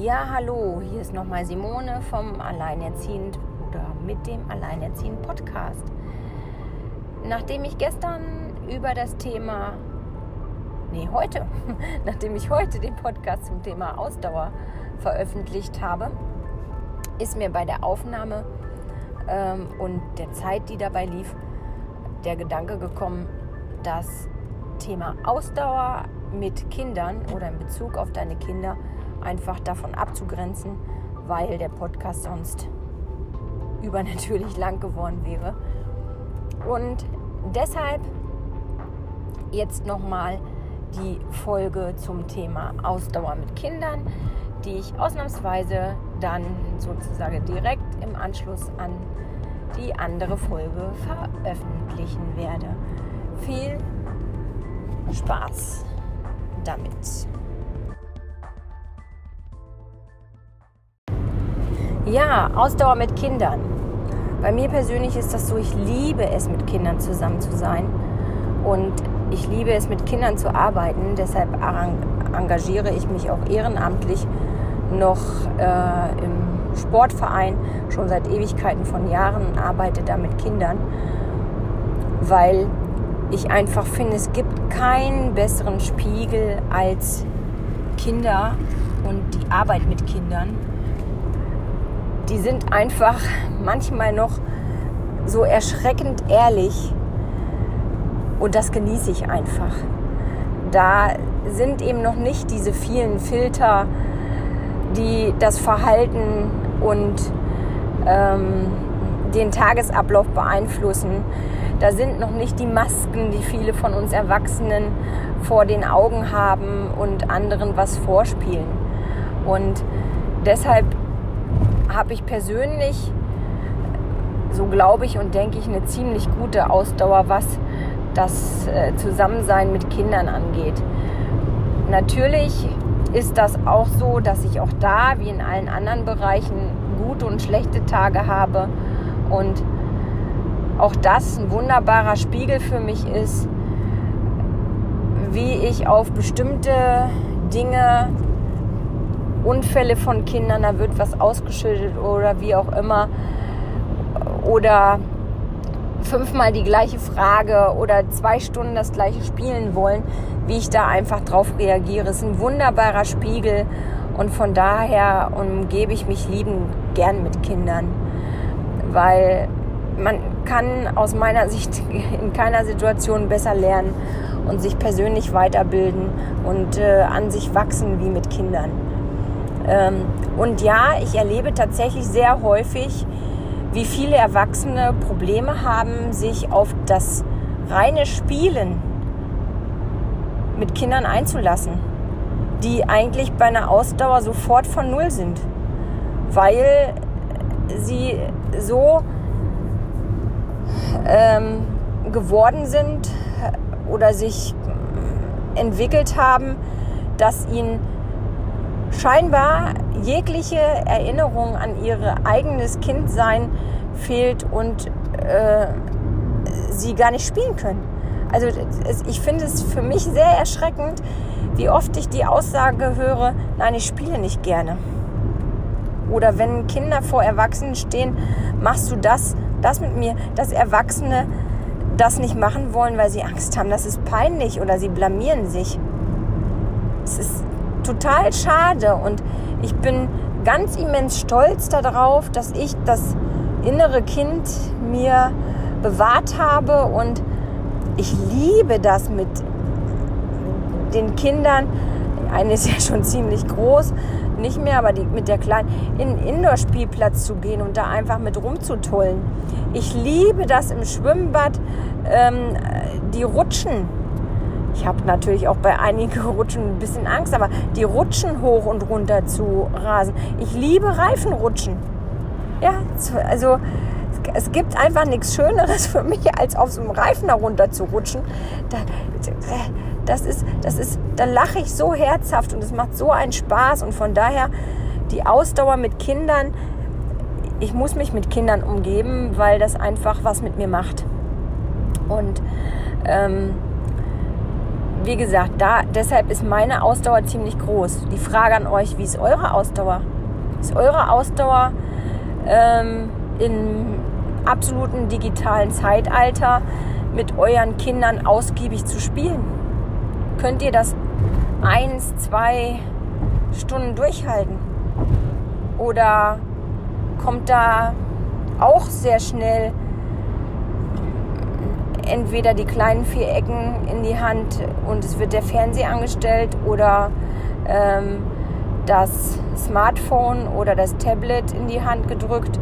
Ja, hallo, hier ist nochmal Simone vom Alleinerziehend oder mit dem Alleinerziehend Podcast. Nachdem ich gestern über das Thema, nee, heute, nachdem ich heute den Podcast zum Thema Ausdauer veröffentlicht habe, ist mir bei der Aufnahme ähm, und der Zeit, die dabei lief, der Gedanke gekommen, das Thema Ausdauer mit Kindern oder in Bezug auf deine Kinder einfach davon abzugrenzen, weil der Podcast sonst übernatürlich lang geworden wäre. Und deshalb jetzt nochmal die Folge zum Thema Ausdauer mit Kindern, die ich ausnahmsweise dann sozusagen direkt im Anschluss an die andere Folge veröffentlichen werde. Viel Spaß damit. Ja, Ausdauer mit Kindern. Bei mir persönlich ist das so, ich liebe es, mit Kindern zusammen zu sein. Und ich liebe es, mit Kindern zu arbeiten. Deshalb engagiere ich mich auch ehrenamtlich noch äh, im Sportverein schon seit Ewigkeiten von Jahren und arbeite da mit Kindern, weil ich einfach finde, es gibt keinen besseren Spiegel als Kinder und die Arbeit mit Kindern die sind einfach manchmal noch so erschreckend ehrlich und das genieße ich einfach. Da sind eben noch nicht diese vielen Filter, die das Verhalten und ähm, den Tagesablauf beeinflussen. Da sind noch nicht die Masken, die viele von uns Erwachsenen vor den Augen haben und anderen was vorspielen. Und deshalb habe ich persönlich, so glaube ich und denke ich, eine ziemlich gute Ausdauer, was das äh, Zusammensein mit Kindern angeht. Natürlich ist das auch so, dass ich auch da, wie in allen anderen Bereichen, gute und schlechte Tage habe und auch das ein wunderbarer Spiegel für mich ist, wie ich auf bestimmte Dinge Unfälle von Kindern, da wird was ausgeschüttet oder wie auch immer. Oder fünfmal die gleiche Frage oder zwei Stunden das gleiche spielen wollen, wie ich da einfach drauf reagiere. Es ist ein wunderbarer Spiegel und von daher umgebe ich mich lieben gern mit Kindern, weil man kann aus meiner Sicht in keiner Situation besser lernen und sich persönlich weiterbilden und äh, an sich wachsen wie mit Kindern. Ähm, und ja, ich erlebe tatsächlich sehr häufig, wie viele Erwachsene Probleme haben, sich auf das reine Spielen mit Kindern einzulassen, die eigentlich bei einer Ausdauer sofort von Null sind, weil sie so ähm, geworden sind oder sich entwickelt haben, dass ihnen scheinbar jegliche Erinnerung an ihr eigenes Kindsein fehlt und äh, sie gar nicht spielen können. Also ich finde es für mich sehr erschreckend, wie oft ich die Aussage höre, nein, ich spiele nicht gerne. Oder wenn Kinder vor Erwachsenen stehen, machst du das, das mit mir, dass Erwachsene das nicht machen wollen, weil sie Angst haben, das ist peinlich oder sie blamieren sich. Total schade und ich bin ganz immens stolz darauf, dass ich das innere Kind mir bewahrt habe und ich liebe das mit den Kindern. Eine ist ja schon ziemlich groß, nicht mehr, aber die, mit der kleinen in den Indoor-Spielplatz zu gehen und da einfach mit rumzutollen. Ich liebe das im Schwimmbad, ähm, die Rutschen ich habe natürlich auch bei einigen Rutschen ein bisschen Angst, aber die Rutschen hoch und runter zu rasen. Ich liebe Reifenrutschen. Ja, also es gibt einfach nichts Schöneres für mich, als auf so einem Reifen herunter zu rutschen. Da, das ist, das ist, da lache ich so herzhaft und es macht so einen Spaß und von daher die Ausdauer mit Kindern. Ich muss mich mit Kindern umgeben, weil das einfach was mit mir macht. Und ähm, wie gesagt, da, deshalb ist meine Ausdauer ziemlich groß. Die Frage an euch, wie ist eure Ausdauer? Ist eure Ausdauer ähm, im absoluten digitalen Zeitalter mit euren Kindern ausgiebig zu spielen? Könnt ihr das eins, zwei Stunden durchhalten? Oder kommt da auch sehr schnell entweder die kleinen vier Ecken in die Hand und es wird der Fernseher angestellt oder ähm, das Smartphone oder das Tablet in die Hand gedrückt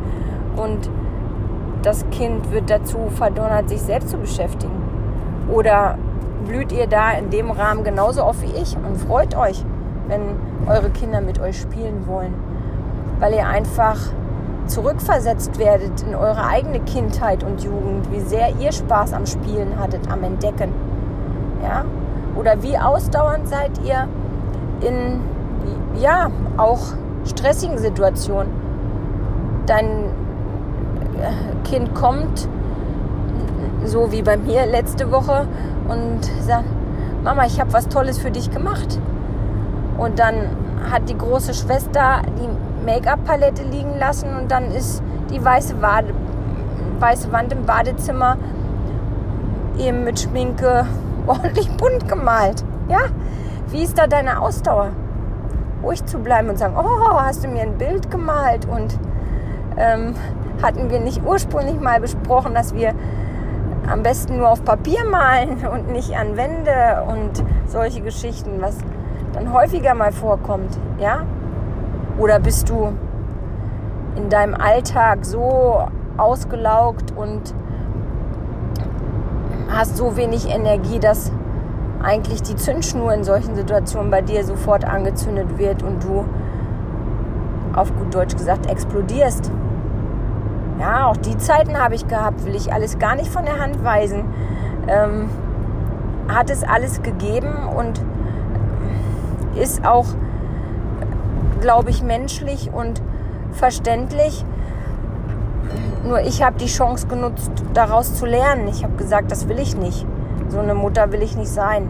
und das Kind wird dazu verdonnert, sich selbst zu beschäftigen. Oder blüht ihr da in dem Rahmen genauso auf wie ich und freut euch, wenn eure Kinder mit euch spielen wollen, weil ihr einfach zurückversetzt werdet in eure eigene Kindheit und Jugend, wie sehr ihr Spaß am Spielen hattet, am Entdecken. Ja? Oder wie ausdauernd seid ihr in, ja, auch stressigen Situationen. Dein äh, Kind kommt, so wie bei mir letzte Woche, und sagt, Mama, ich habe was Tolles für dich gemacht. Und dann hat die große Schwester die Make-up-Palette liegen lassen und dann ist die weiße, Wade, weiße Wand im Badezimmer eben mit Schminke ordentlich bunt gemalt. Ja? Wie ist da deine Ausdauer? Ruhig zu bleiben und sagen, oh, hast du mir ein Bild gemalt? Und ähm, hatten wir nicht ursprünglich mal besprochen, dass wir am besten nur auf Papier malen und nicht an Wände und solche Geschichten, was dann häufiger mal vorkommt, ja? Oder bist du in deinem Alltag so ausgelaugt und hast so wenig Energie, dass eigentlich die Zündschnur in solchen Situationen bei dir sofort angezündet wird und du auf gut Deutsch gesagt explodierst. Ja, auch die Zeiten habe ich gehabt, will ich alles gar nicht von der Hand weisen. Ähm, hat es alles gegeben und ist auch glaube ich, menschlich und verständlich. Nur ich habe die Chance genutzt, daraus zu lernen. Ich habe gesagt, das will ich nicht. So eine Mutter will ich nicht sein.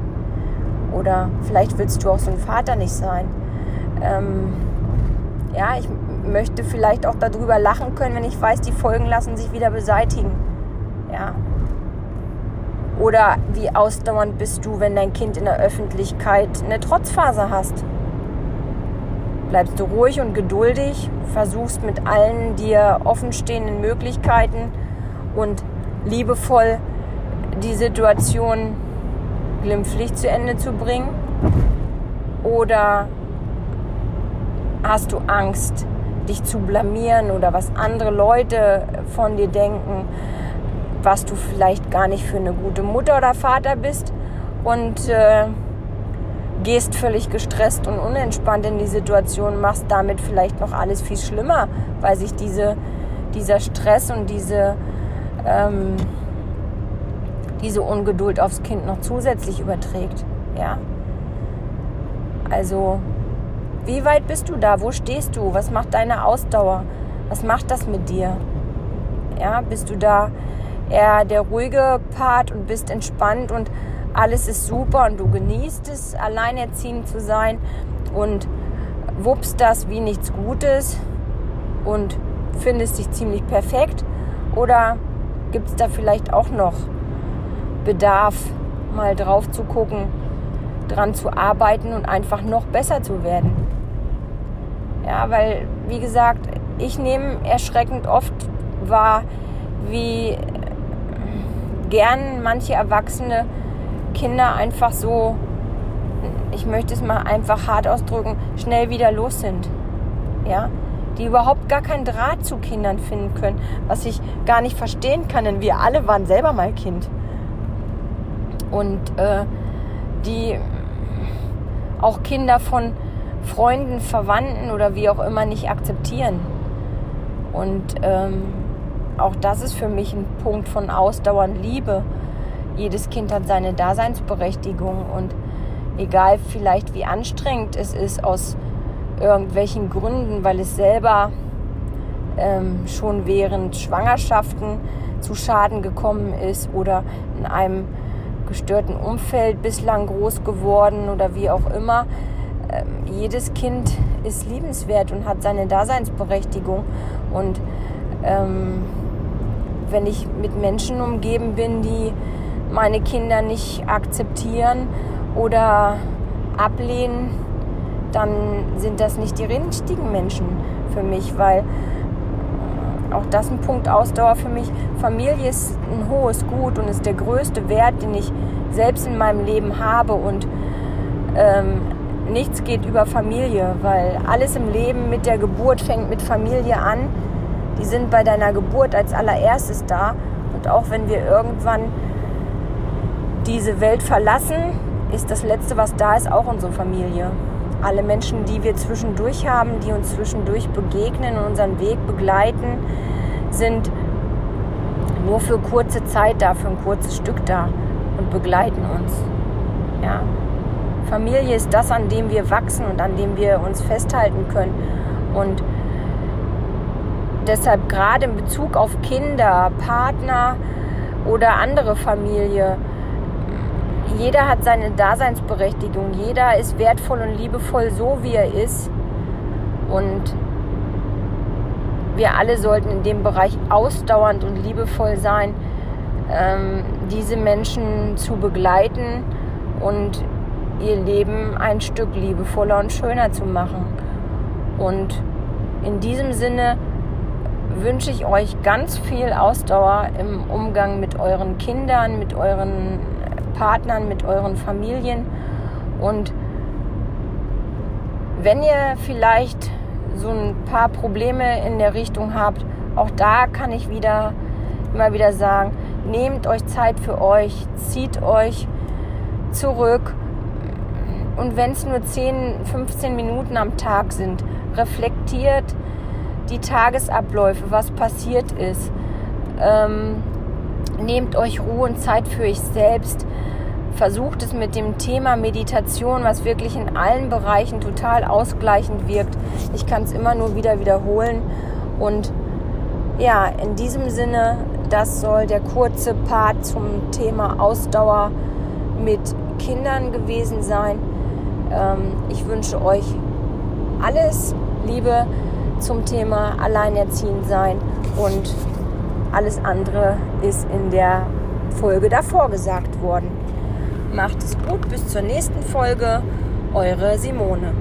Oder vielleicht willst du auch so ein Vater nicht sein. Ähm, ja, ich möchte vielleicht auch darüber lachen können, wenn ich weiß, die Folgen lassen sich wieder beseitigen. Ja. Oder wie ausdauernd bist du, wenn dein Kind in der Öffentlichkeit eine Trotzphase hast? Bleibst du ruhig und geduldig, versuchst mit allen dir offenstehenden Möglichkeiten und liebevoll die Situation glimpflich zu Ende zu bringen? Oder hast du Angst, dich zu blamieren oder was andere Leute von dir denken, was du vielleicht gar nicht für eine gute Mutter oder Vater bist und äh, gehst völlig gestresst und unentspannt in die Situation, machst damit vielleicht noch alles viel schlimmer, weil sich diese, dieser Stress und diese, ähm, diese Ungeduld aufs Kind noch zusätzlich überträgt. Ja. Also, wie weit bist du da? Wo stehst du? Was macht deine Ausdauer? Was macht das mit dir? Ja, bist du da eher der ruhige Part und bist entspannt und alles ist super und du genießt es, alleinerziehend zu sein und wuppst das wie nichts Gutes und findest dich ziemlich perfekt? Oder gibt es da vielleicht auch noch Bedarf, mal drauf zu gucken, dran zu arbeiten und einfach noch besser zu werden? Ja, weil, wie gesagt, ich nehme erschreckend oft wahr, wie gern manche Erwachsene Kinder einfach so, ich möchte es mal einfach hart ausdrücken, schnell wieder los sind. Ja, die überhaupt gar keinen Draht zu Kindern finden können, was ich gar nicht verstehen kann, denn wir alle waren selber mal Kind. Und äh, die auch Kinder von Freunden, Verwandten oder wie auch immer nicht akzeptieren. Und ähm, auch das ist für mich ein Punkt von Ausdauer und Liebe jedes Kind hat seine Daseinsberechtigung und egal vielleicht wie anstrengend es ist aus irgendwelchen Gründen, weil es selber ähm, schon während Schwangerschaften zu Schaden gekommen ist oder in einem gestörten Umfeld bislang groß geworden oder wie auch immer. Ähm, jedes Kind ist liebenswert und hat seine Daseinsberechtigung. Und ähm, wenn ich mit Menschen umgeben bin, die meine Kinder nicht akzeptieren oder ablehnen, dann sind das nicht die richtigen Menschen für mich, weil auch das ein Punkt Ausdauer für mich. Familie ist ein hohes Gut und ist der größte Wert, den ich selbst in meinem Leben habe und ähm, nichts geht über Familie, weil alles im Leben mit der Geburt fängt mit Familie an. Die sind bei deiner Geburt als allererstes da und auch wenn wir irgendwann diese Welt verlassen, ist das Letzte, was da ist, auch unsere Familie. Alle Menschen, die wir zwischendurch haben, die uns zwischendurch begegnen und unseren Weg begleiten, sind nur für kurze Zeit da, für ein kurzes Stück da und begleiten uns. Ja. Familie ist das, an dem wir wachsen und an dem wir uns festhalten können. Und deshalb gerade in Bezug auf Kinder, Partner oder andere Familie, jeder hat seine Daseinsberechtigung, jeder ist wertvoll und liebevoll so, wie er ist. Und wir alle sollten in dem Bereich ausdauernd und liebevoll sein, ähm, diese Menschen zu begleiten und ihr Leben ein Stück liebevoller und schöner zu machen. Und in diesem Sinne wünsche ich euch ganz viel Ausdauer im Umgang mit euren Kindern, mit euren Partnern, mit euren Familien. Und wenn ihr vielleicht so ein paar Probleme in der Richtung habt, auch da kann ich wieder immer wieder sagen, nehmt euch Zeit für euch, zieht euch zurück. Und wenn es nur 10, 15 Minuten am Tag sind, reflektiert die Tagesabläufe, was passiert ist. Ähm, nehmt euch Ruhe und Zeit für euch selbst versucht es mit dem Thema Meditation, was wirklich in allen Bereichen total ausgleichend wirkt. Ich kann es immer nur wieder wiederholen. Und ja, in diesem Sinne, das soll der kurze Part zum Thema Ausdauer mit Kindern gewesen sein. Ähm, ich wünsche euch alles Liebe zum Thema Alleinerziehend sein und alles andere ist in der Folge davor gesagt worden. Macht es gut, bis zur nächsten Folge. Eure Simone.